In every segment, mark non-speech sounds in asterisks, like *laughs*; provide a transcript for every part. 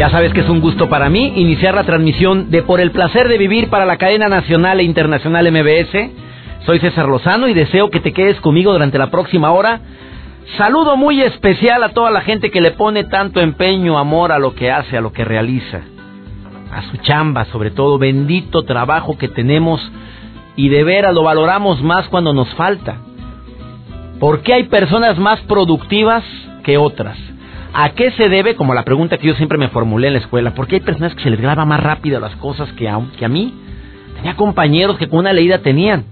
Ya sabes que es un gusto para mí iniciar la transmisión de Por el placer de vivir para la cadena nacional e internacional MBS. Soy César Lozano y deseo que te quedes conmigo durante la próxima hora. Saludo muy especial a toda la gente que le pone tanto empeño, amor a lo que hace, a lo que realiza. A su chamba, sobre todo, bendito trabajo que tenemos y de veras lo valoramos más cuando nos falta. ¿Por qué hay personas más productivas que otras? ¿A qué se debe? Como la pregunta que yo siempre me formulé en la escuela. ¿Por qué hay personas que se les graba más rápido las cosas que a, que a mí? Tenía compañeros que con una leída tenían.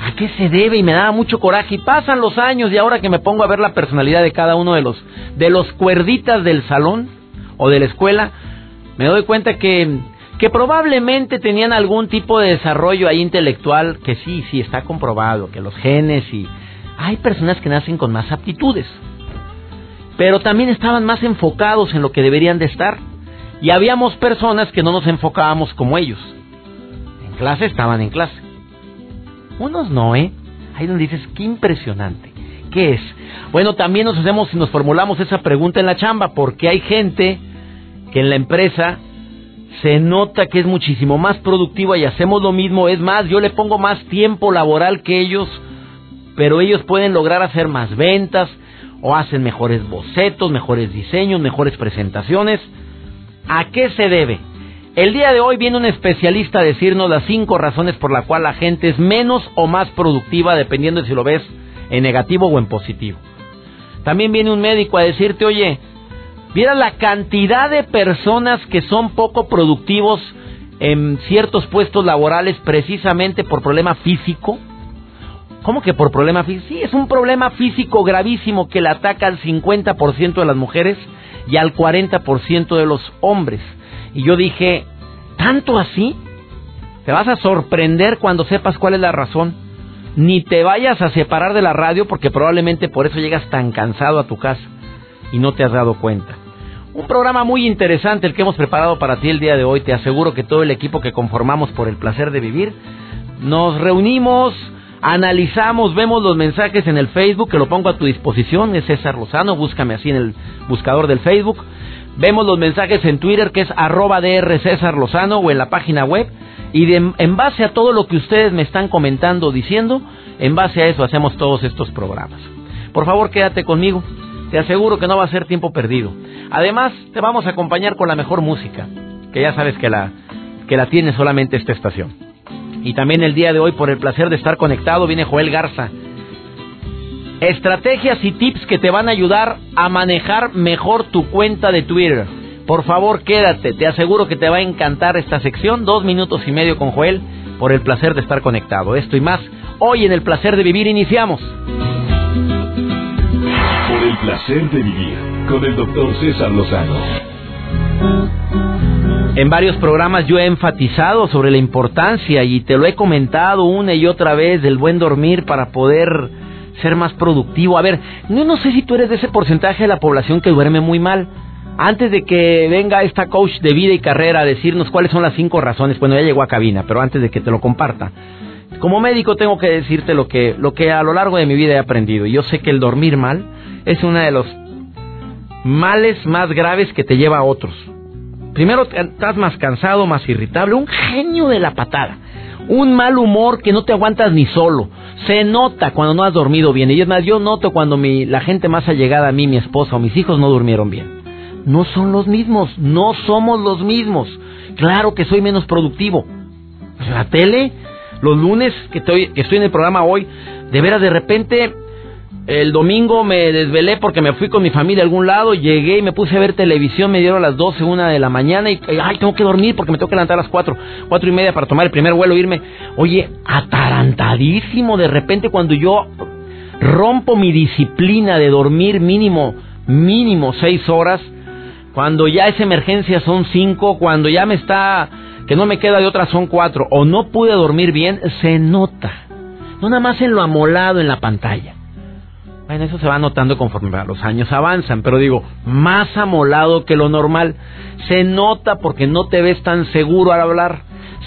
¿A qué se debe? Y me daba mucho coraje. Y pasan los años y ahora que me pongo a ver la personalidad de cada uno de los, de los cuerditas del salón o de la escuela, me doy cuenta que, que probablemente tenían algún tipo de desarrollo ahí intelectual que sí, sí está comprobado, que los genes y... Hay personas que nacen con más aptitudes pero también estaban más enfocados en lo que deberían de estar. Y habíamos personas que no nos enfocábamos como ellos. En clase estaban en clase. Unos no, ¿eh? Ahí donde dices, qué impresionante. ¿Qué es? Bueno, también nos hacemos, nos formulamos esa pregunta en la chamba, porque hay gente que en la empresa se nota que es muchísimo más productiva y hacemos lo mismo. Es más, yo le pongo más tiempo laboral que ellos, pero ellos pueden lograr hacer más ventas, o hacen mejores bocetos, mejores diseños, mejores presentaciones. ¿A qué se debe? El día de hoy viene un especialista a decirnos las cinco razones por las cuales la gente es menos o más productiva dependiendo de si lo ves en negativo o en positivo. También viene un médico a decirte, oye, mira la cantidad de personas que son poco productivos en ciertos puestos laborales precisamente por problema físico, ¿Cómo que por problema físico? Sí, es un problema físico gravísimo que le ataca al 50% de las mujeres y al 40% de los hombres. Y yo dije, ¿tanto así? Te vas a sorprender cuando sepas cuál es la razón. Ni te vayas a separar de la radio porque probablemente por eso llegas tan cansado a tu casa y no te has dado cuenta. Un programa muy interesante el que hemos preparado para ti el día de hoy. Te aseguro que todo el equipo que conformamos por el placer de vivir nos reunimos analizamos, vemos los mensajes en el Facebook, que lo pongo a tu disposición, es César Lozano, búscame así en el buscador del Facebook. Vemos los mensajes en Twitter, que es arroba DR César Lozano, o en la página web. Y en base a todo lo que ustedes me están comentando, diciendo, en base a eso hacemos todos estos programas. Por favor, quédate conmigo. Te aseguro que no va a ser tiempo perdido. Además, te vamos a acompañar con la mejor música, que ya sabes que la, que la tiene solamente esta estación. Y también el día de hoy, por el placer de estar conectado, viene Joel Garza. Estrategias y tips que te van a ayudar a manejar mejor tu cuenta de Twitter. Por favor, quédate, te aseguro que te va a encantar esta sección. Dos minutos y medio con Joel, por el placer de estar conectado. Esto y más, hoy en el placer de vivir iniciamos. Por el placer de vivir, con el doctor César Lozano. En varios programas yo he enfatizado sobre la importancia y te lo he comentado una y otra vez del buen dormir para poder ser más productivo. A ver, no, no sé si tú eres de ese porcentaje de la población que duerme muy mal. Antes de que venga esta coach de vida y carrera a decirnos cuáles son las cinco razones, bueno, ya llegó a cabina, pero antes de que te lo comparta. Como médico tengo que decirte lo que, lo que a lo largo de mi vida he aprendido. Yo sé que el dormir mal es uno de los males más graves que te lleva a otros. Primero estás más cansado, más irritable, un genio de la patada, un mal humor que no te aguantas ni solo. Se nota cuando no has dormido bien. Y es más, yo noto cuando mi, la gente más allegada a mí, mi esposa o mis hijos no durmieron bien. No son los mismos, no somos los mismos. Claro que soy menos productivo. La tele, los lunes que estoy, que estoy en el programa hoy, de veras de repente el domingo me desvelé porque me fui con mi familia a algún lado, llegué y me puse a ver televisión, me dieron las 12, una de la mañana y, ay, tengo que dormir porque me tengo que levantar a las 4, cuatro y media para tomar el primer vuelo, irme. Oye, atarantadísimo de repente cuando yo rompo mi disciplina de dormir mínimo mínimo seis horas. Cuando ya es emergencia son cinco, cuando ya me está, que no me queda de otra son cuatro, o no pude dormir bien, se nota. No nada más en lo amolado en la pantalla. Bueno, eso se va notando conforme los años avanzan, pero digo, más amolado que lo normal. Se nota porque no te ves tan seguro al hablar.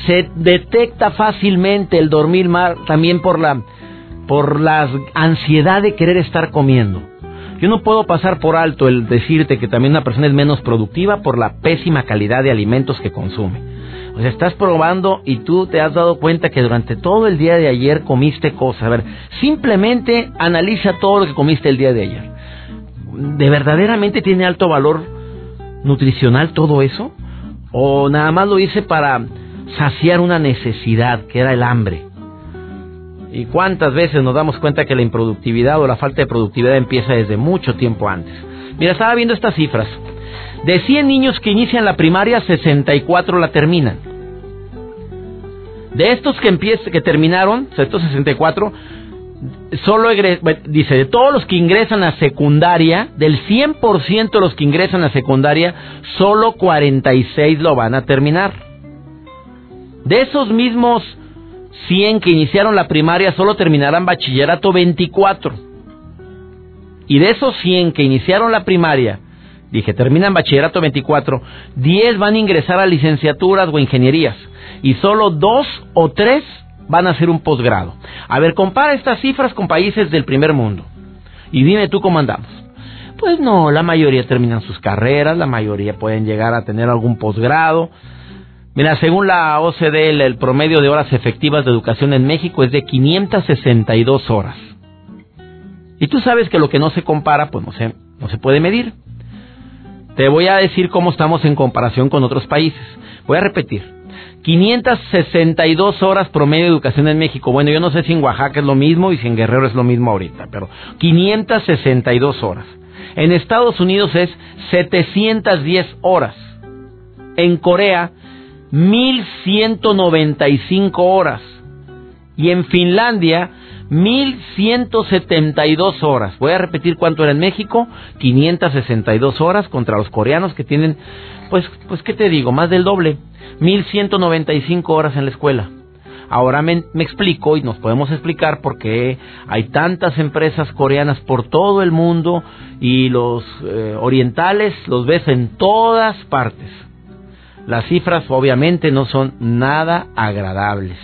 Se detecta fácilmente el dormir mal también por la por la ansiedad de querer estar comiendo. Yo no puedo pasar por alto el decirte que también una persona es menos productiva por la pésima calidad de alimentos que consume. Sea, estás probando y tú te has dado cuenta que durante todo el día de ayer comiste cosas. A ver, simplemente analiza todo lo que comiste el día de ayer. ¿De verdaderamente tiene alto valor nutricional todo eso? ¿O nada más lo hice para saciar una necesidad, que era el hambre? ¿Y cuántas veces nos damos cuenta que la improductividad o la falta de productividad empieza desde mucho tiempo antes? Mira, estaba viendo estas cifras. De 100 niños que inician la primaria, 64 la terminan. De estos que, que terminaron, estos 64, solo dice, de todos los que ingresan a secundaria, del 100% de los que ingresan a secundaria, solo 46 lo van a terminar. De esos mismos 100 que iniciaron la primaria, solo terminarán bachillerato 24. Y de esos 100 que iniciaron la primaria, Dije, terminan bachillerato 24, 10 van a ingresar a licenciaturas o ingenierías y solo dos o tres van a hacer un posgrado. A ver, compara estas cifras con países del primer mundo y dime tú cómo andamos. Pues no, la mayoría terminan sus carreras, la mayoría pueden llegar a tener algún posgrado. Mira, según la OCDE, el, promedio de horas efectivas de educación en México es de 562 horas. Y tú sabes que lo que no se compara, pues no se, no se puede medir. Te voy a decir cómo estamos en comparación con otros países. Voy a repetir. 562 horas promedio de educación en México. Bueno, yo no sé si en Oaxaca es lo mismo y si en Guerrero es lo mismo ahorita, pero 562 horas. En Estados Unidos es 710 horas. En Corea, 1195 horas. Y en Finlandia, 1172 horas. Voy a repetir cuánto era en México, 562 horas contra los coreanos que tienen, pues, pues, ¿qué te digo? Más del doble, 1195 horas en la escuela. Ahora me, explico y nos podemos explicar por qué hay tantas empresas coreanas por todo el mundo y los eh, orientales los ves en todas partes. Las cifras obviamente no son nada agradables.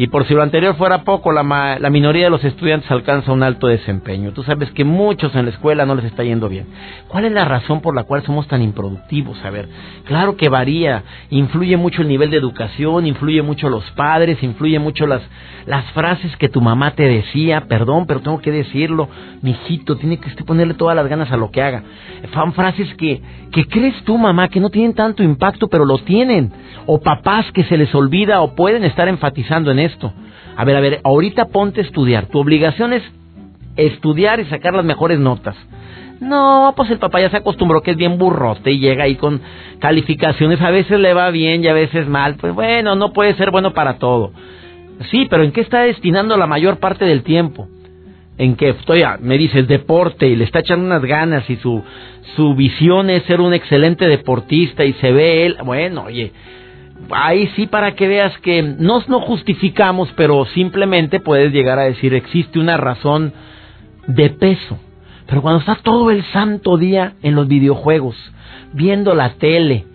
Y por si lo anterior fuera poco, la, la, minoría de los estudiantes alcanza un alto desempeño. Tú sabes que muchos en la escuela no les está yendo bien. ¿Cuál es la razón por la cual somos tan improductivos? A ver, claro que varía. Influye mucho el nivel de educación, influye mucho los padres, influye mucho las, frases que tu mamá te decía. Perdón, pero tengo que decirlo. Mijito, tiene que ponerle todas las ganas a lo que haga. Son frases que, que crees tú, mamá, que no tienen tanto impacto, pero lo tienen. O papás que se les olvida o pueden estar enfatizando en eso a ver, a ver, ahorita ponte a estudiar. Tu obligación es estudiar y sacar las mejores notas. No, pues el papá ya se acostumbró que es bien burrote y llega ahí con calificaciones. A veces le va bien y a veces mal. Pues bueno, no puede ser bueno para todo. Sí, pero ¿en qué está destinando la mayor parte del tiempo? En que estoy, me dices deporte y le está echando unas ganas y su, su visión es ser un excelente deportista y se ve él. Bueno, oye, ahí sí para que veas que nos no justificamos, pero simplemente puedes llegar a decir existe una razón de peso. Pero cuando está todo el santo día en los videojuegos, viendo la tele,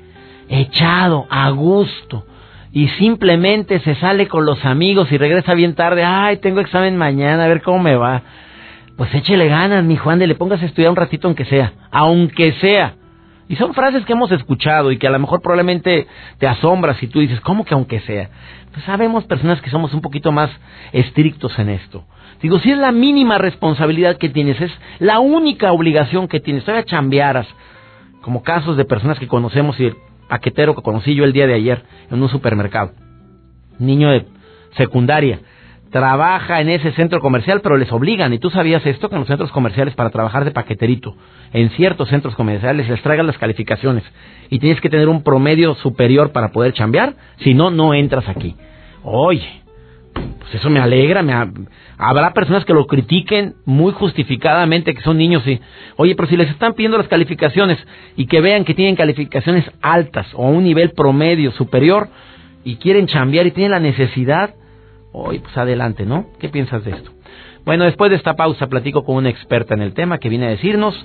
echado, a gusto, y simplemente se sale con los amigos y regresa bien tarde, ay, tengo examen mañana, a ver cómo me va. Pues échele ganas, mi Juan, de le pongas a estudiar un ratito aunque sea, aunque sea. Y son frases que hemos escuchado y que a lo mejor probablemente te asombras y tú dices, ¿cómo que aunque sea? Pues sabemos personas que somos un poquito más estrictos en esto. Digo, si es la mínima responsabilidad que tienes, es la única obligación que tienes, todavía chambearas, como casos de personas que conocemos y el paquetero que conocí yo el día de ayer en un supermercado, niño de secundaria, trabaja en ese centro comercial, pero les obligan. ¿Y tú sabías esto? Que en los centros comerciales para trabajar de paqueterito, en ciertos centros comerciales les traigan las calificaciones y tienes que tener un promedio superior para poder chambear, si no, no entras aquí. Oye, pues eso me alegra, me habrá personas que lo critiquen muy justificadamente, que son niños y, oye, pero si les están pidiendo las calificaciones y que vean que tienen calificaciones altas o un nivel promedio superior y quieren chambear y tienen la necesidad, oye, pues adelante, ¿no? ¿Qué piensas de esto? Bueno, después de esta pausa platico con una experta en el tema que viene a decirnos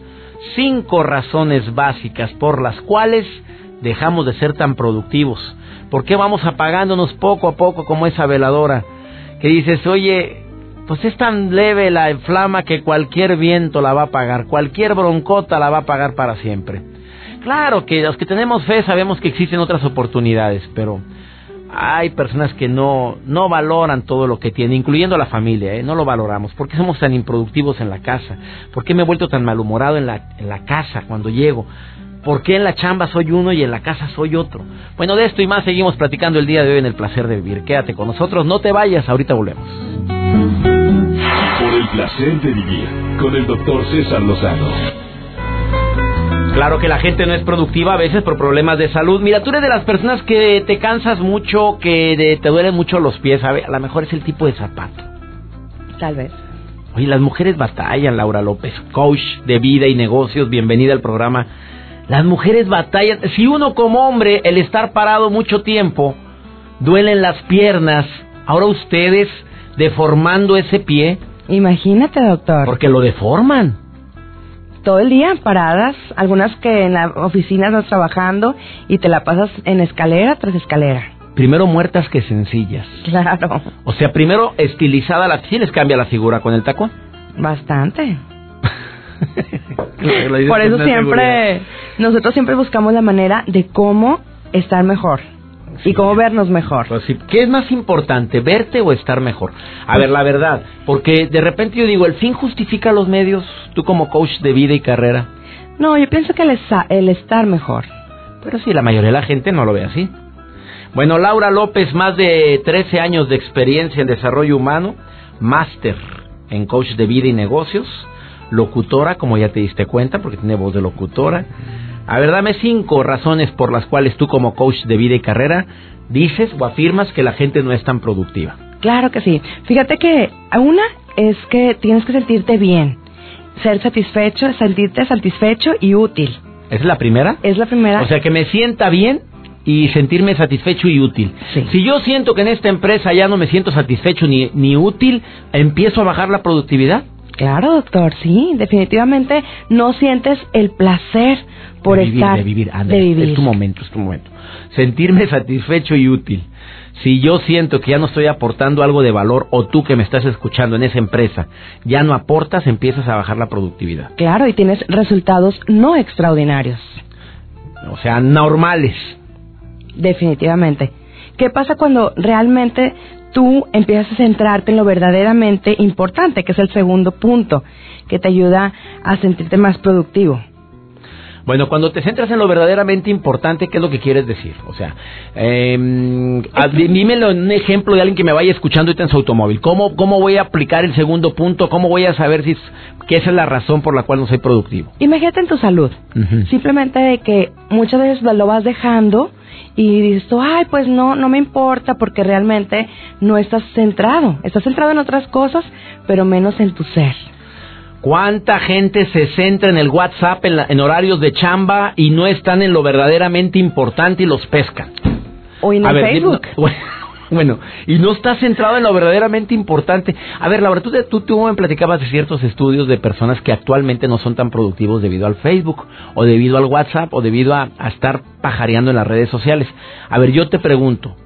cinco razones básicas por las cuales dejamos de ser tan productivos. ¿Por qué vamos apagándonos poco a poco como esa veladora? Que dices, oye, pues es tan leve la flama que cualquier viento la va a apagar, cualquier broncota la va a apagar para siempre. Claro que los que tenemos fe sabemos que existen otras oportunidades, pero hay personas que no, no valoran todo lo que tienen, incluyendo la familia, ¿eh? no lo valoramos. ¿Por qué somos tan improductivos en la casa? ¿Por qué me he vuelto tan malhumorado en la, en la casa cuando llego? ¿Por qué en la chamba soy uno y en la casa soy otro? Bueno, de esto y más seguimos platicando el día de hoy en el placer de vivir. Quédate con nosotros, no te vayas, ahorita volvemos. Por el placer de vivir con el doctor César Lozano. Claro que la gente no es productiva a veces por problemas de salud. Mira, tú eres de las personas que te cansas mucho, que te duelen mucho los pies. A, ver, a lo mejor es el tipo de zapato. Tal vez. Oye, las mujeres batallan, Laura López, coach de vida y negocios. Bienvenida al programa. Las mujeres batallan. Si uno como hombre, el estar parado mucho tiempo, duelen las piernas. Ahora ustedes deformando ese pie. Imagínate, doctor. Porque lo deforman todo el día paradas, algunas que en la oficina estás trabajando y te la pasas en escalera tras escalera. Primero muertas que sencillas. Claro. O sea, primero estilizada la... ¿Sí les cambia la figura con el tacón? Bastante. Por eso siempre, nosotros siempre buscamos la manera de cómo estar mejor y cómo vernos mejor. Pues ¿Qué es más importante, verte o estar mejor? A ver, la verdad, porque de repente yo digo, ¿el fin justifica los medios? Tú como coach de vida y carrera. No, yo pienso que el, el estar mejor. Pero sí, la mayoría de la gente no lo ve así. Bueno, Laura López, más de 13 años de experiencia en desarrollo humano, máster en coach de vida y negocios, locutora, como ya te diste cuenta, porque tiene voz de locutora a ver, dame cinco razones por las cuales tú como coach de vida y carrera dices o afirmas que la gente no es tan productiva. Claro que sí. Fíjate que una es que tienes que sentirte bien, ser satisfecho, sentirte satisfecho y útil. ¿Es la primera? Es la primera. O sea, que me sienta bien y sentirme satisfecho y útil. Sí. Si yo siento que en esta empresa ya no me siento satisfecho ni, ni útil, ¿empiezo a bajar la productividad? Claro, doctor, sí, definitivamente no sientes el placer por de vivir, estar de vivir, de vivir. Es tu momento, es tu momento. Sentirme satisfecho y útil. Si yo siento que ya no estoy aportando algo de valor o tú que me estás escuchando en esa empresa ya no aportas, empiezas a bajar la productividad. Claro, y tienes resultados no extraordinarios. O sea, normales. Definitivamente. ¿Qué pasa cuando realmente tú empiezas a centrarte en lo verdaderamente importante, que es el segundo punto, que te ayuda a sentirte más productivo. Bueno, cuando te centras en lo verdaderamente importante, ¿qué es lo que quieres decir? O sea, eh, dímelo en un ejemplo de alguien que me vaya escuchando ahorita en su automóvil. ¿Cómo, ¿Cómo voy a aplicar el segundo punto? ¿Cómo voy a saber si que esa es la razón por la cual no soy productivo? Imagínate en tu salud. Simplemente de que muchas veces lo vas dejando y dices tú, ay, pues no, no me importa porque realmente no estás centrado. Estás centrado en otras cosas, pero menos en tu ser. ¿Cuánta gente se centra en el WhatsApp en, horarios de chamba y no están en lo verdaderamente importante y los pescan? O en el Facebook. *laughs* bueno, y no estás centrado en lo verdaderamente importante. A ver, Laura, tú, tú, tú me platicabas de ciertos estudios de personas que actualmente no son tan productivos debido al Facebook, o debido al WhatsApp, o debido a, a estar pajareando en las redes sociales. A ver, yo te pregunto,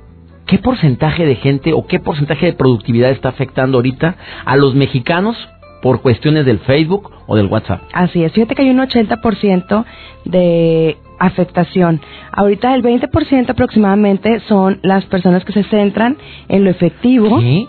¿qué porcentaje de gente o qué porcentaje de productividad está afectando ahorita a los mexicanos por cuestiones del Facebook o del WhatsApp. Así es, fíjate que hay un 80% de afectación. Ahorita el 20% aproximadamente son las personas que se centran en lo efectivo. ¿Qué?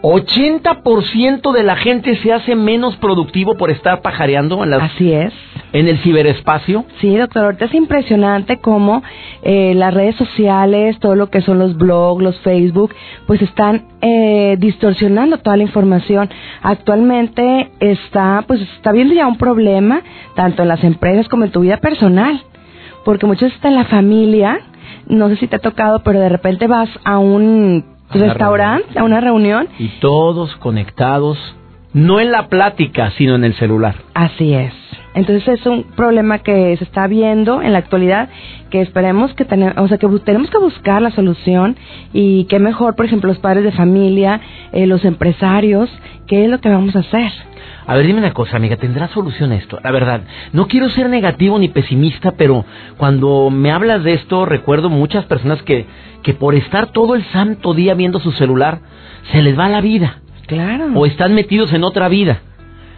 80% de la gente se hace menos productivo por estar pajareando en las, Así es. En el ciberespacio. Sí, doctor, ahorita es impresionante cómo eh, las redes sociales, todo lo que son los blogs, los Facebook, pues están eh, distorsionando toda la información. Actualmente está, pues está viendo ya un problema tanto en las empresas como en tu vida personal, porque muchos están en la familia. No sé si te ha tocado, pero de repente vas a un restaurante, a una reunión. Y todos conectados, no en la plática, sino en el celular. Así es. Entonces es un problema que se está viendo en la actualidad que esperemos que tenemos, o sea, que tenemos que buscar la solución y qué mejor, por ejemplo, los padres de familia, eh, los empresarios, qué es lo que vamos a hacer. A ver, dime una cosa, amiga, ¿tendrá solución esto? La verdad, no quiero ser negativo ni pesimista, pero cuando me hablas de esto, recuerdo muchas personas que, que por estar todo el santo día viendo su celular, se les va la vida. Claro. O están metidos en otra vida.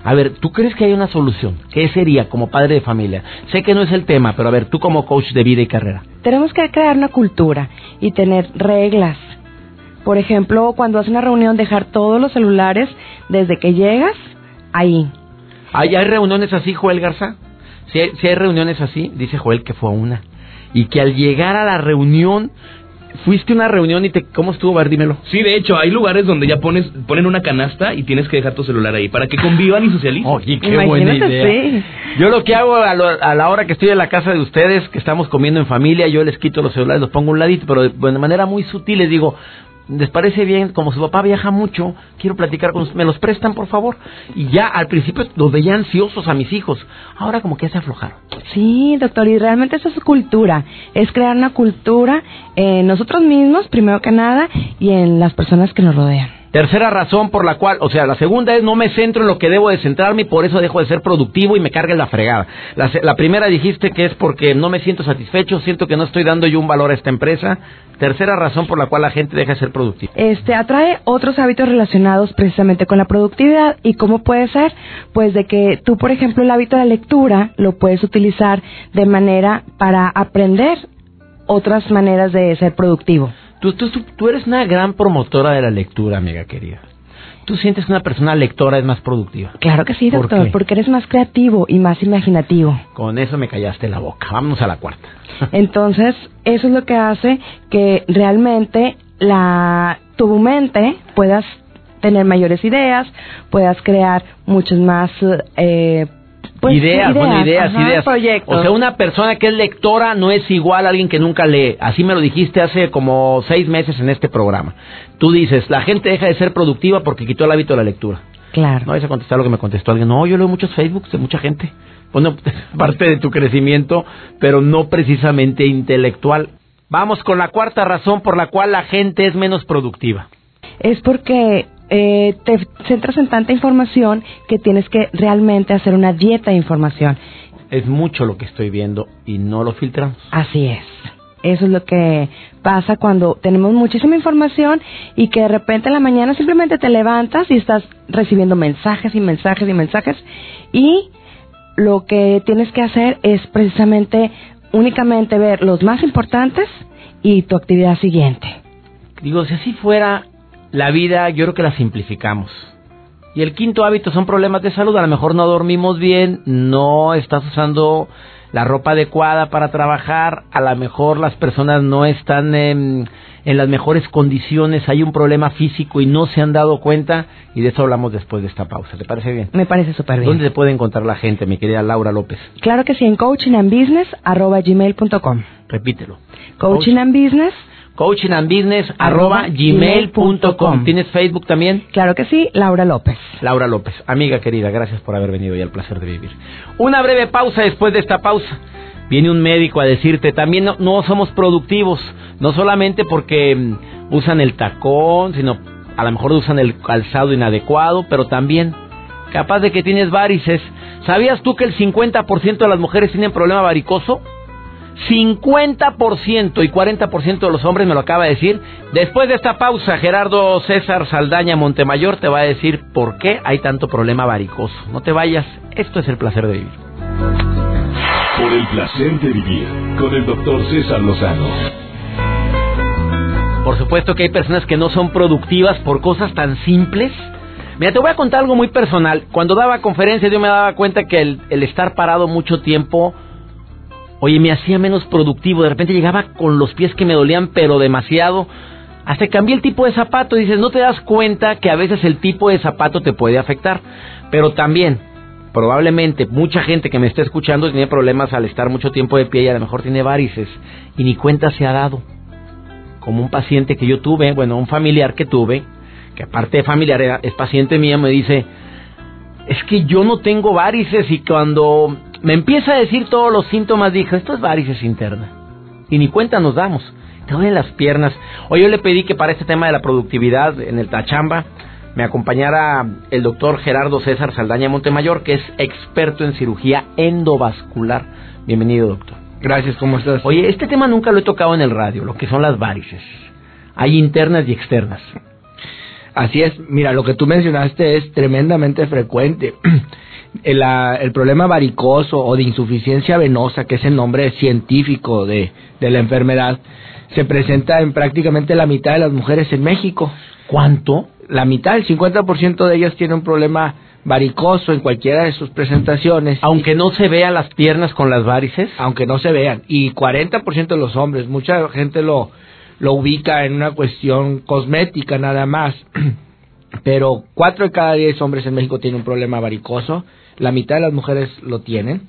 A ver, ¿tú crees que hay una solución? ¿Qué sería como padre de familia? Sé que no es el tema, pero a ver, tú como coach de vida y carrera. Tenemos que crear una cultura y tener reglas. Por ejemplo, cuando haces una reunión, dejar todos los celulares desde que llegas ahí. ¿Hay, hay reuniones así, Joel Garza? Si hay, si hay reuniones así, dice Joel que fue una. Y que al llegar a la reunión fuiste a una reunión y te cómo estuvo, ver, dímelo. Sí, de hecho, hay lugares donde ya pones ponen una canasta y tienes que dejar tu celular ahí para que convivan y socialicen. Oye, qué buena idea. Yo lo que hago a, a, la hora que estoy en la casa de ustedes, que estamos comiendo en familia, yo les quito los celulares, los pongo a un ladito, pero de, de manera muy sutil les digo, les parece bien, como su papá viaja mucho, quiero platicar con me los prestan por favor. Y ya al principio los veía ansiosos a mis hijos, ahora como que se aflojaron. Sí, doctor, y realmente eso es cultura, es crear una cultura en nosotros mismos, primero que nada, y en las personas que nos rodean. Tercera razón por la cual, o sea, la segunda es no me centro en lo que debo de centrarme y por eso dejo de ser productivo y me carga la fregada. La, la, primera dijiste que es porque no me siento satisfecho, siento que no estoy dando yo un valor a esta empresa. Tercera razón por la cual la gente deja de ser productiva. Este atrae otros hábitos relacionados precisamente con la productividad y cómo puede ser, pues de que tú, por ejemplo, el hábito de la lectura lo puedes utilizar de manera para aprender otras maneras de ser productivo. Tú, tú, tú, eres una gran promotora de la lectura, amiga querida. ¿Tú sientes que una persona lectora es más productiva? Claro que sí, doctor, ¿Por porque eres más creativo y más imaginativo. Con eso me callaste la boca. Vámonos a la cuarta. *laughs* Entonces, eso es lo que hace que realmente la tu mente puedas tener mayores ideas, puedas crear muchos más eh, pues, ideas, ideas, bueno, ideas, ajá, ideas. Proyectos. O sea, una persona que es lectora no es igual a alguien que nunca lee. Así me lo dijiste hace como seis meses en este programa. Tú dices, la gente deja de ser productiva porque quitó el hábito de la lectura. Claro. No vais a contestar lo que me contestó alguien. No, yo leo muchos Facebooks de mucha gente. Bueno, *laughs* parte de tu crecimiento, pero no precisamente intelectual. Vamos con la cuarta razón por la cual la gente es menos productiva. Es porque eh, te centras en tanta información que tienes que realmente hacer una dieta de información. Es mucho lo que estoy viendo y no lo filtramos. Así es. Eso es lo que pasa cuando tenemos muchísima información y que de repente en la mañana simplemente te levantas y estás recibiendo mensajes y mensajes y mensajes y lo que tienes que hacer es precisamente únicamente ver los más importantes y tu actividad siguiente. Digo, si así fuera, la vida yo creo que la simplificamos. Y el quinto hábito son problemas de salud. A lo mejor no dormimos bien, no estás usando la ropa adecuada para trabajar, a lo mejor las personas no están en, en, las mejores condiciones, hay un problema físico y no se han dado cuenta y de eso hablamos después de esta pausa. ¿Te parece bien? Me parece súper bien. ¿Dónde te puede encontrar la gente, mi querida Laura López? Claro que sí, en coachingandbusiness.gmail.com Repítelo. Coaching and Business coachingandbusiness arroba gmail.com. ¿Tienes Facebook también? Claro que sí, Laura López. Laura López, amiga querida, gracias por haber venido y al placer de vivir. Una breve pausa después de esta pausa. Viene un médico a decirte, también no, no somos productivos, no solamente porque um, usan el tacón, sino a lo mejor usan el calzado inadecuado, pero también capaz de que tienes varices. ¿Sabías tú que el 50% de las mujeres tienen problema varicoso? 50% y 40% de los hombres me lo acaba de decir. Después de esta pausa, Gerardo César Saldaña Montemayor te va a decir por qué hay tanto problema varicoso. No te vayas, esto es el placer de vivir. Por el placer de vivir con el doctor César Lozano. Por supuesto que hay personas que no son productivas por cosas tan simples. Mira, te voy a contar algo muy personal. Cuando daba conferencias yo me daba cuenta que el, el estar parado mucho tiempo Oye, me hacía menos productivo. De repente llegaba con los pies que me dolían, pero demasiado. Hasta cambié el tipo de zapato. Dices, no te das cuenta que a veces el tipo de zapato te puede afectar. Pero también, probablemente, mucha gente que me está escuchando tiene problemas al estar mucho tiempo de pie y a lo mejor tiene varices. Y ni cuenta se ha dado. como un paciente que yo tuve, bueno, un familiar que tuve, que aparte de familiar es paciente mía, me dice, es que yo no tengo varices y cuando me empieza a decir todos los síntomas, dije, esto es varices interna. Y ni cuenta nos damos. Te duelen las piernas. Hoy yo le pedí que para este tema de la productividad en el Tachamba me acompañara el doctor Gerardo César Saldaña Montemayor, que es experto en cirugía endovascular. Bienvenido, doctor. Gracias, ¿cómo estás? Oye, este tema nunca lo he tocado en el radio, lo que son las varices. Hay internas y externas. Así es, mira, lo que tú mencionaste es tremendamente frecuente. *clears throat* El, el problema varicoso o de insuficiencia venosa, que es el nombre científico de, de la enfermedad, se presenta en prácticamente la mitad de las mujeres en México. ¿Cuánto? La mitad, el 50% de ellas tiene un problema varicoso en cualquiera de sus presentaciones. Aunque no se vea las piernas con las varices. aunque no se vean. Y 40% de los hombres, mucha gente lo, lo ubica en una cuestión cosmética nada más. *clears throat* Pero 4 de cada 10 hombres en México tienen un problema varicoso, la mitad de las mujeres lo tienen.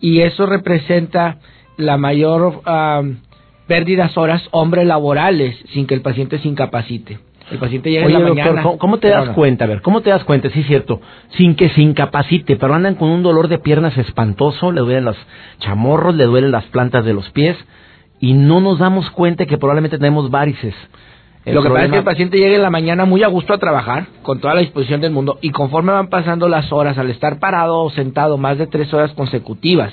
Y eso representa la mayor ah, pérdidas horas hombres laborales sin que el paciente se incapacite. El paciente llega Oye, en la doctor, mañana. ¿cómo, te das cuenta? A ver, ¿cómo te das cuenta? Sí, es cierto. Sin que se incapacite, pero andan con un dolor de piernas espantoso, le duelen los chamorros, le duelen las plantas de los pies, y no nos damos cuenta que probablemente tenemos varices. El Lo que pasa es que el paciente llega en la mañana muy a gusto a trabajar, con toda la disposición del mundo, y conforme van pasando las horas, al estar parado o sentado más de tres horas consecutivas,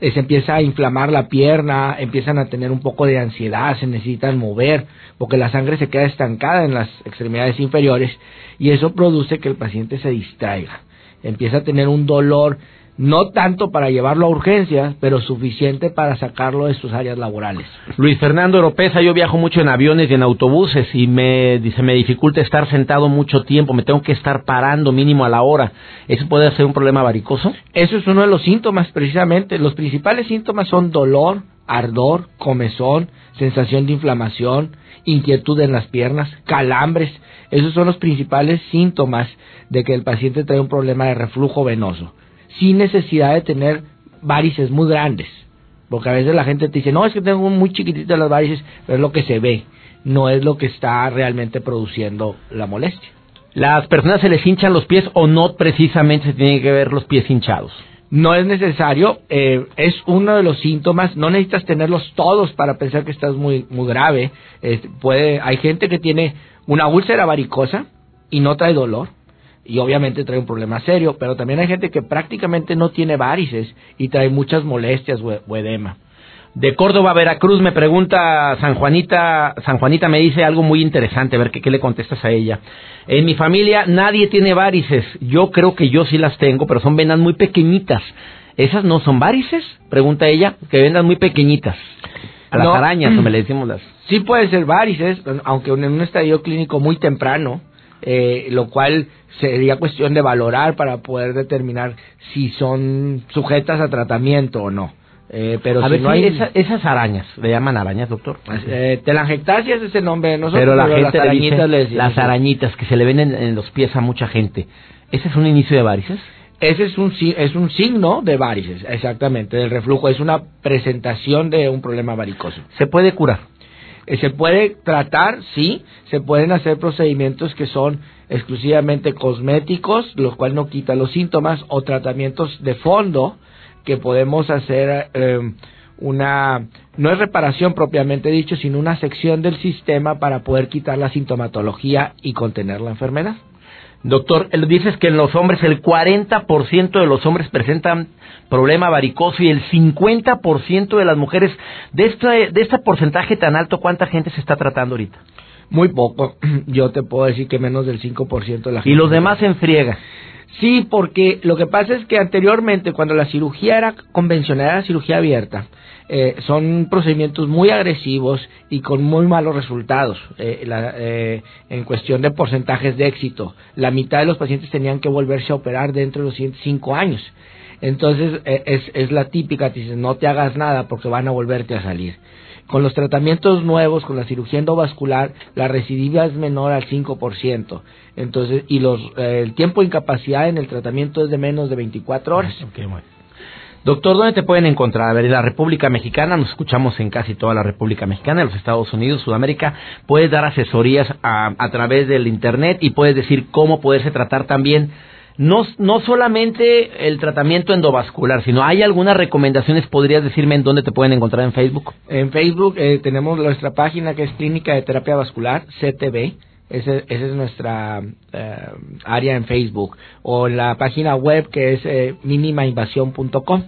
eh, se empieza a inflamar la pierna, empiezan a tener un poco de ansiedad, se necesitan mover, porque la sangre se queda estancada en las extremidades inferiores, y eso produce que el paciente se distraiga. Empieza a tener un dolor, no tanto para llevarlo a urgencias, pero suficiente para sacarlo de sus áreas laborales. Luis Fernando Oropesa, yo viajo mucho en aviones y en autobuses y me dice me dificulta estar sentado mucho tiempo, me tengo que estar parando mínimo a la hora. ¿Eso puede ser un problema varicoso? Eso es uno de los síntomas, precisamente. Los principales síntomas son dolor, ardor, comezón, sensación de inflamación, inquietud en las piernas, calambres. Esos son los principales síntomas de que el paciente trae un problema de reflujo venoso, sin necesidad de tener varices muy grandes. Porque a veces la gente te dice, no, es que tengo muy chiquititas las varices, pero es lo que se ve, no es lo que está realmente produciendo la molestia. ¿Las personas se les hinchan los pies o no precisamente se tienen que ver los pies hinchados? No es necesario, eh, es uno de los síntomas, no necesitas tenerlos todos para pensar que estás muy, muy grave. Puede, hay gente que tiene una úlcera varicosa y no trae dolor, y obviamente trae un problema serio, pero también hay gente que prácticamente no tiene varices y trae muchas molestias o, edema. De Córdoba a Veracruz me pregunta San Juanita, San Juanita me dice algo muy interesante, a ver qué, qué le contestas a ella. En mi familia nadie tiene varices, yo creo que yo sí las tengo, pero son venas muy pequeñitas. ¿Esas no son varices? Pregunta ella, que venas muy pequeñitas. A las No. arañas, o me le decimos las... Sí puede ser varices, aunque en un estadio clínico muy temprano, eh, lo cual sería cuestión de valorar para poder determinar si son sujetas a tratamiento o no. Eh, pero a si ver, no hay... esa- esas arañas, ¿le llaman arañas, doctor? Eh, telangiectasias es el nombre de nosotros, pero la las gente dice arañitas le las arañitas que se le ven en, en los pies a mucha gente. ¿Ese es un inicio de varices? Ese es un, es un signo de varices, exactamente, del reflujo. Es una presentación de un problema varicoso. ¿Se puede curar? Eh, Se puede tratar, sí, se pueden hacer procedimientos que son exclusivamente cosméticos, los cuales no quitan los síntomas, o tratamientos de fondo que podemos hacer eh, una, no es reparación propiamente dicho, sino una sección del sistema para poder quitar la sintomatología y contener la enfermedad. Doctor, él dices que en los hombres el 40% de los hombres presentan problema varicoso y el 50% de las mujeres. De este, de este porcentaje tan alto, ¿cuánta gente se está tratando ahorita? Muy poco, *clears throat* yo te puedo decir que menos del 5% de la gente. Y los demás en friega. Sí, porque lo que pasa es que anteriormente, cuando la cirugía era convencional, era cirugía abierta, eh, son procedimientos muy agresivos y con muy malos resultados eh, la- eh, en cuestión de porcentajes de éxito. La mitad de los pacientes tenían que volverse a operar dentro de los siguientes cinco años. Entonces eh, es, es la típica, te dicen, no te hagas nada porque van a volverte a salir. Con los tratamientos nuevos, con la cirugía endovascular, la recidiva es menor al 5%. Entonces, y los, eh, el tiempo de incapacidad en el tratamiento es de menos de 24 horas. Ok, bueno. Doctor, ¿dónde te pueden encontrar? A ver, en la República Mexicana, nos escuchamos en casi toda la República Mexicana, en los Estados Unidos, Sudamérica. Puedes dar asesorías a, través del Internet y puedes decir cómo poderse tratar también no, no solamente el tratamiento endovascular, sino hay algunas recomendaciones, podrías decirme en dónde te pueden encontrar en Facebook. En Facebook eh, tenemos nuestra página que es Clínica de Terapia Vascular, CTV. Esa es nuestra eh, área en Facebook. O la página web que es eh, minimainvasión.com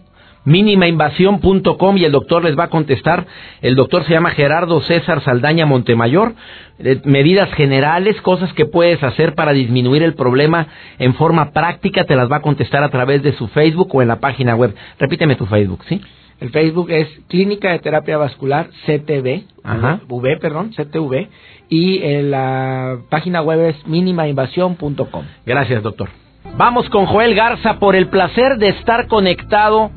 minimainvasión.com y el doctor les va a contestar. El doctor se llama Gerardo César Saldaña Montemayor. Eh, medidas generales, cosas que puedes hacer para disminuir el problema en forma práctica, te las va a contestar a través de su Facebook o en la página web. Repíteme tu Facebook, ¿sí? El Facebook es Clínica de Terapia Vascular CTV, Ajá. V, perdón, CTV, y eh, la página web es minimainvasión.com. Gracias, doctor. Vamos con Joel Garza por el placer de estar conectado.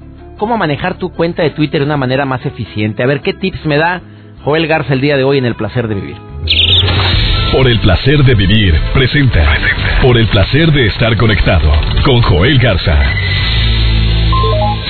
¿Cómo manejar tu cuenta de Twitter de una manera más eficiente? A ver, ¿qué tips me da Joel Garza el día de hoy en el placer de vivir? Por el placer de vivir, presenta. Por el placer de estar conectado con Joel Garza.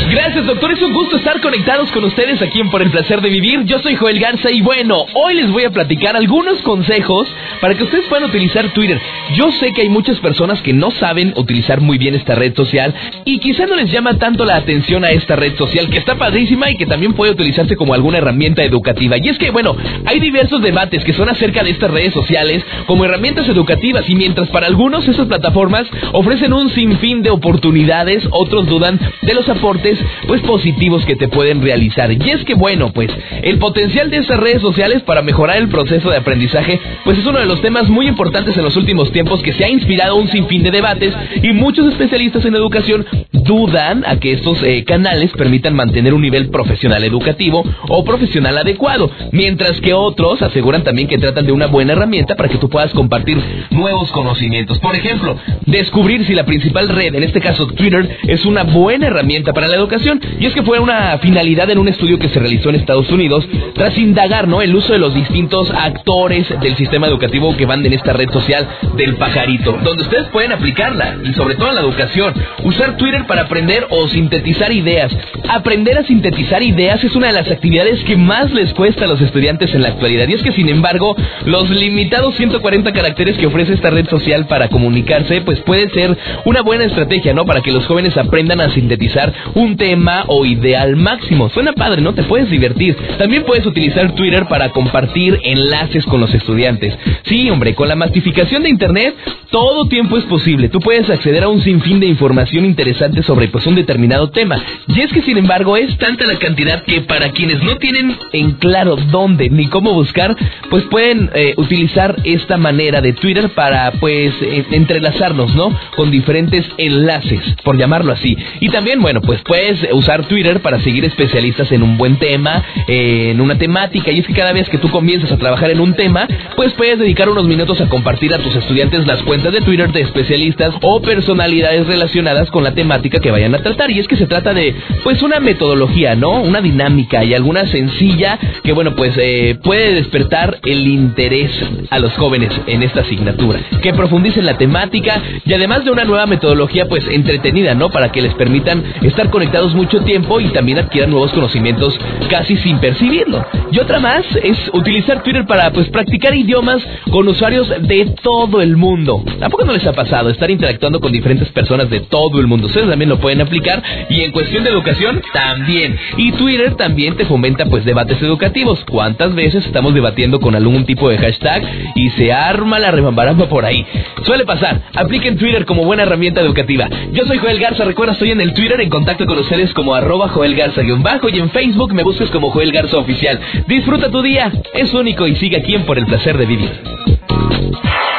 Gracias, doctor. Es un gusto estar conectados con ustedes aquí en Por el Placer de Vivir. Yo soy Joel Garza y bueno, hoy les voy a platicar algunos consejos para que ustedes puedan utilizar Twitter. Yo sé que hay muchas personas que no saben utilizar muy bien esta red social y quizá no les llama tanto la atención a esta red social que está padrísima y que también puede utilizarse como alguna herramienta educativa. Y es que, bueno, hay diversos debates que son acerca de estas redes sociales como herramientas educativas y mientras para algunos esas plataformas ofrecen un sinfín de oportunidades, otros dudan de los aportes pues positivos que te pueden realizar. Y es que bueno, pues el potencial de estas redes sociales para mejorar el proceso de aprendizaje, pues es uno de los temas muy importantes en los últimos tiempos que se ha inspirado un sinfín de debates y muchos especialistas en educación dudan a que estos eh, canales permitan mantener un nivel profesional educativo o profesional adecuado, mientras que otros aseguran también que tratan de una buena herramienta para que tú puedas compartir nuevos conocimientos. Por ejemplo, descubrir si la principal red, en este caso Twitter, es una buena herramienta para la educación. Y es que fue una finalidad en un estudio que se realizó en Estados Unidos tras indagar ¿no? el uso de los distintos actores del sistema educativo que van en esta red social del pajarito, donde ustedes pueden aplicarla y sobre todo en la educación. Usar Twitter para aprender o sintetizar ideas. Aprender a sintetizar ideas es una de las actividades que más les cuesta a los estudiantes en la actualidad. Y es que sin embargo, los limitados 140 caracteres que ofrece esta red social para comunicarse, pues puede ser una buena estrategia, ¿no? Para que los jóvenes aprendan a sintetizar tema o idea al máximo. Suena padre, ¿no? Te puedes divertir. También puedes utilizar Twitter para compartir enlaces con los estudiantes. Sí, hombre, con la masificación de Internet, todo tiempo es posible. Tú puedes acceder a un sinfín de información interesante sobre pues un determinado tema. Y es que sin embargo es tanta la cantidad que para quienes no tienen en claro dónde ni cómo buscar, pues pueden eh, utilizar esta manera de Twitter para pues eh, entrelazarnos, ¿no? Con diferentes enlaces, por llamarlo así. Y también, bueno, pues puedes usar Twitter para seguir especialistas en un buen tema, eh, en una temática. Y es que cada vez que tú comienzas a trabajar en un tema, pues puedes dedicar unos minutos a compartir a tus estudiantes las cuentas de Twitter de especialistas o personalidades relacionadas con la temática que vayan a tratar. Y es que se trata de, pues, una metodología, ¿no? Una dinámica y alguna sencilla que, bueno, pues eh, puede despertar el interés a los jóvenes en esta asignatura. Que profundicen la temática y además de una nueva metodología, pues, entretenida, ¿no? Para que les permitan estar conectados mucho tiempo y también adquieran nuevos conocimientos casi sin percibirlo. Y otra más es utilizar Twitter para, pues, practicar idiomas con usuarios de todo el mundo. Tampoco no les ha pasado estar interactuando con diferentes personas de todo el mundo. Ustedes también lo pueden aplicar y en cuestión de educación también. Y Twitter también te fomenta pues debates educativos. ¿Cuántas veces estamos debatiendo con algún tipo de hashtag y se arma la rebambaramba por ahí? Suele pasar. Apliquen Twitter como buena herramienta educativa. Yo soy Joel Garza, recuerda, estoy en el Twitter en contacto con ustedes como arroba Joel Garza-bajo y en Facebook me busques como Joel Garza Oficial. Disfruta tu día, es único y sigue aquí en Por el Placer de Vivir.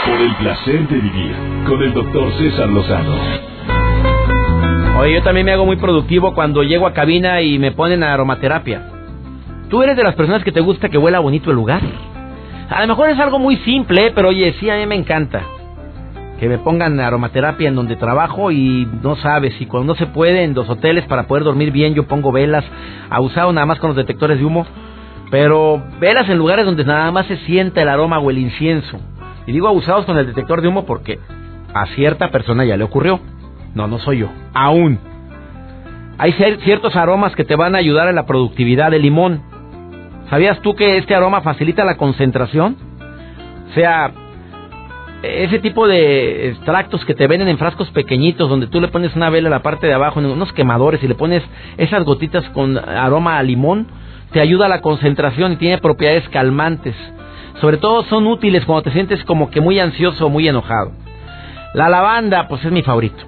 Por el placer de vivir con el doctor César Lozano. Oye, yo también me hago muy productivo cuando llego a cabina y me ponen aromaterapia. ¿Tú eres de las personas que te gusta que huela bonito el lugar? A lo mejor es algo muy simple, pero oye, sí, a mí me encanta. Que me pongan aromaterapia en donde trabajo y no sabes, y cuando no se puede en los hoteles para poder dormir bien, yo pongo velas, usado nada más con los detectores de humo, pero velas en lugares donde nada más se sienta el aroma o el incienso. Y digo abusados con el detector de humo porque a cierta persona ya le ocurrió. No, no soy yo. Aún. Hay ciertos aromas que te van a ayudar en la productividad del limón. ¿Sabías tú que este aroma facilita la concentración? O sea, ese tipo de extractos que te venden en frascos pequeñitos donde tú le pones una vela a la parte de abajo en unos quemadores y le pones esas gotitas con aroma a limón, te ayuda a la concentración y tiene propiedades calmantes. Sobre todo son útiles cuando te sientes como que muy ansioso o muy enojado. La lavanda, pues es mi favorito.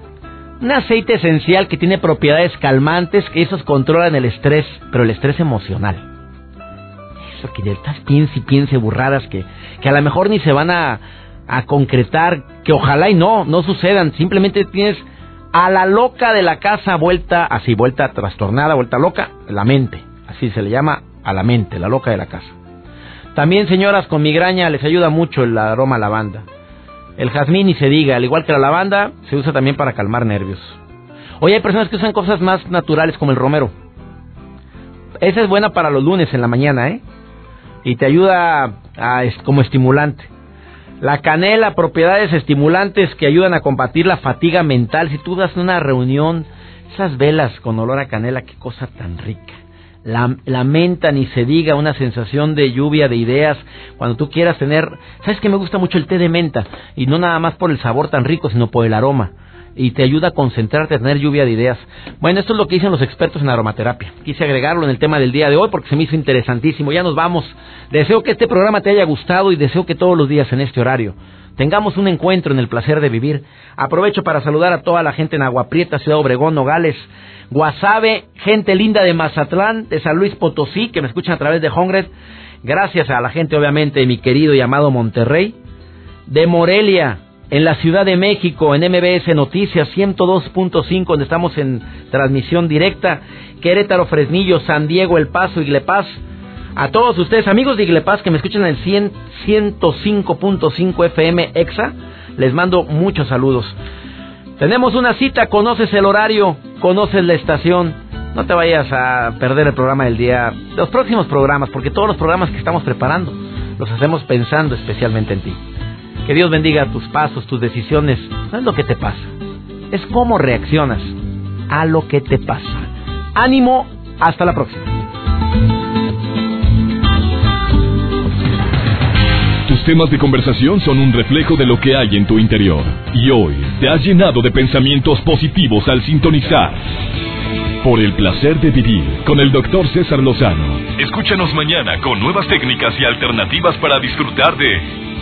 Un aceite esencial que tiene propiedades calmantes, que esos controlan el estrés, pero el estrés emocional. Eso que ya estás piense y piense burradas que, que a lo mejor ni se van a, a concretar, que ojalá y no, no sucedan. Simplemente tienes a la loca de la casa vuelta, así, vuelta trastornada, vuelta loca, la mente. Así se le llama a la mente, la loca de la casa. También, señoras con migraña, les ayuda mucho el aroma a lavanda. El jazmín, y se diga, al igual que la lavanda, se usa también para calmar nervios. Hoy hay personas que usan cosas más naturales como el romero. Esa es buena para los lunes en la mañana, ¿eh? Y te ayuda a, como estimulante. La canela, propiedades estimulantes que ayudan a combatir la fatiga mental. Si tú das una reunión, esas velas con olor a canela, qué cosa tan rica. La, la, menta ni se diga, una sensación de lluvia de ideas. Cuando tú quieras tener, ¿sabes que me gusta mucho el té de menta? Y no nada más por el sabor tan rico, sino por el aroma y te ayuda a concentrarte, a tener lluvia de ideas. Bueno, esto es lo que dicen los expertos en aromaterapia. Quise agregarlo en el tema del día de hoy porque se me hizo interesantísimo. Ya nos vamos. Deseo que este programa te haya gustado y deseo que todos los días en este horario tengamos un encuentro en el placer de vivir. Aprovecho para saludar a toda la gente en Agua Prieta, Ciudad Obregón, Nogales, Guasave, gente linda de Mazatlán, de San Luis Potosí, que me escuchan a través de Hongred. Gracias a la gente, obviamente, de mi querido y amado Monterrey. De Morelia, en la Ciudad de México, en MBS Noticias 102.5, donde estamos en transmisión directa, Querétaro, Fresnillo, San Diego, El Paso, Iglepaz. A todos ustedes, amigos de Iglepaz, que me escuchan en el 105.5 FM EXA, les mando muchos saludos. Tenemos una cita, conoces el horario, conoces la estación. No te vayas a perder el programa del día, los próximos programas, porque todos los programas que estamos preparando los hacemos pensando especialmente en ti. Que Dios bendiga tus pasos, tus decisiones. No es lo que te pasa, es cómo reaccionas a lo que te pasa. Ánimo, hasta la próxima. Tus temas de conversación son un reflejo de lo que hay en tu interior. Y hoy te has llenado de pensamientos positivos al sintonizar. Por el placer de vivir con el doctor César Lozano. Escúchanos mañana con nuevas técnicas y alternativas para disfrutar de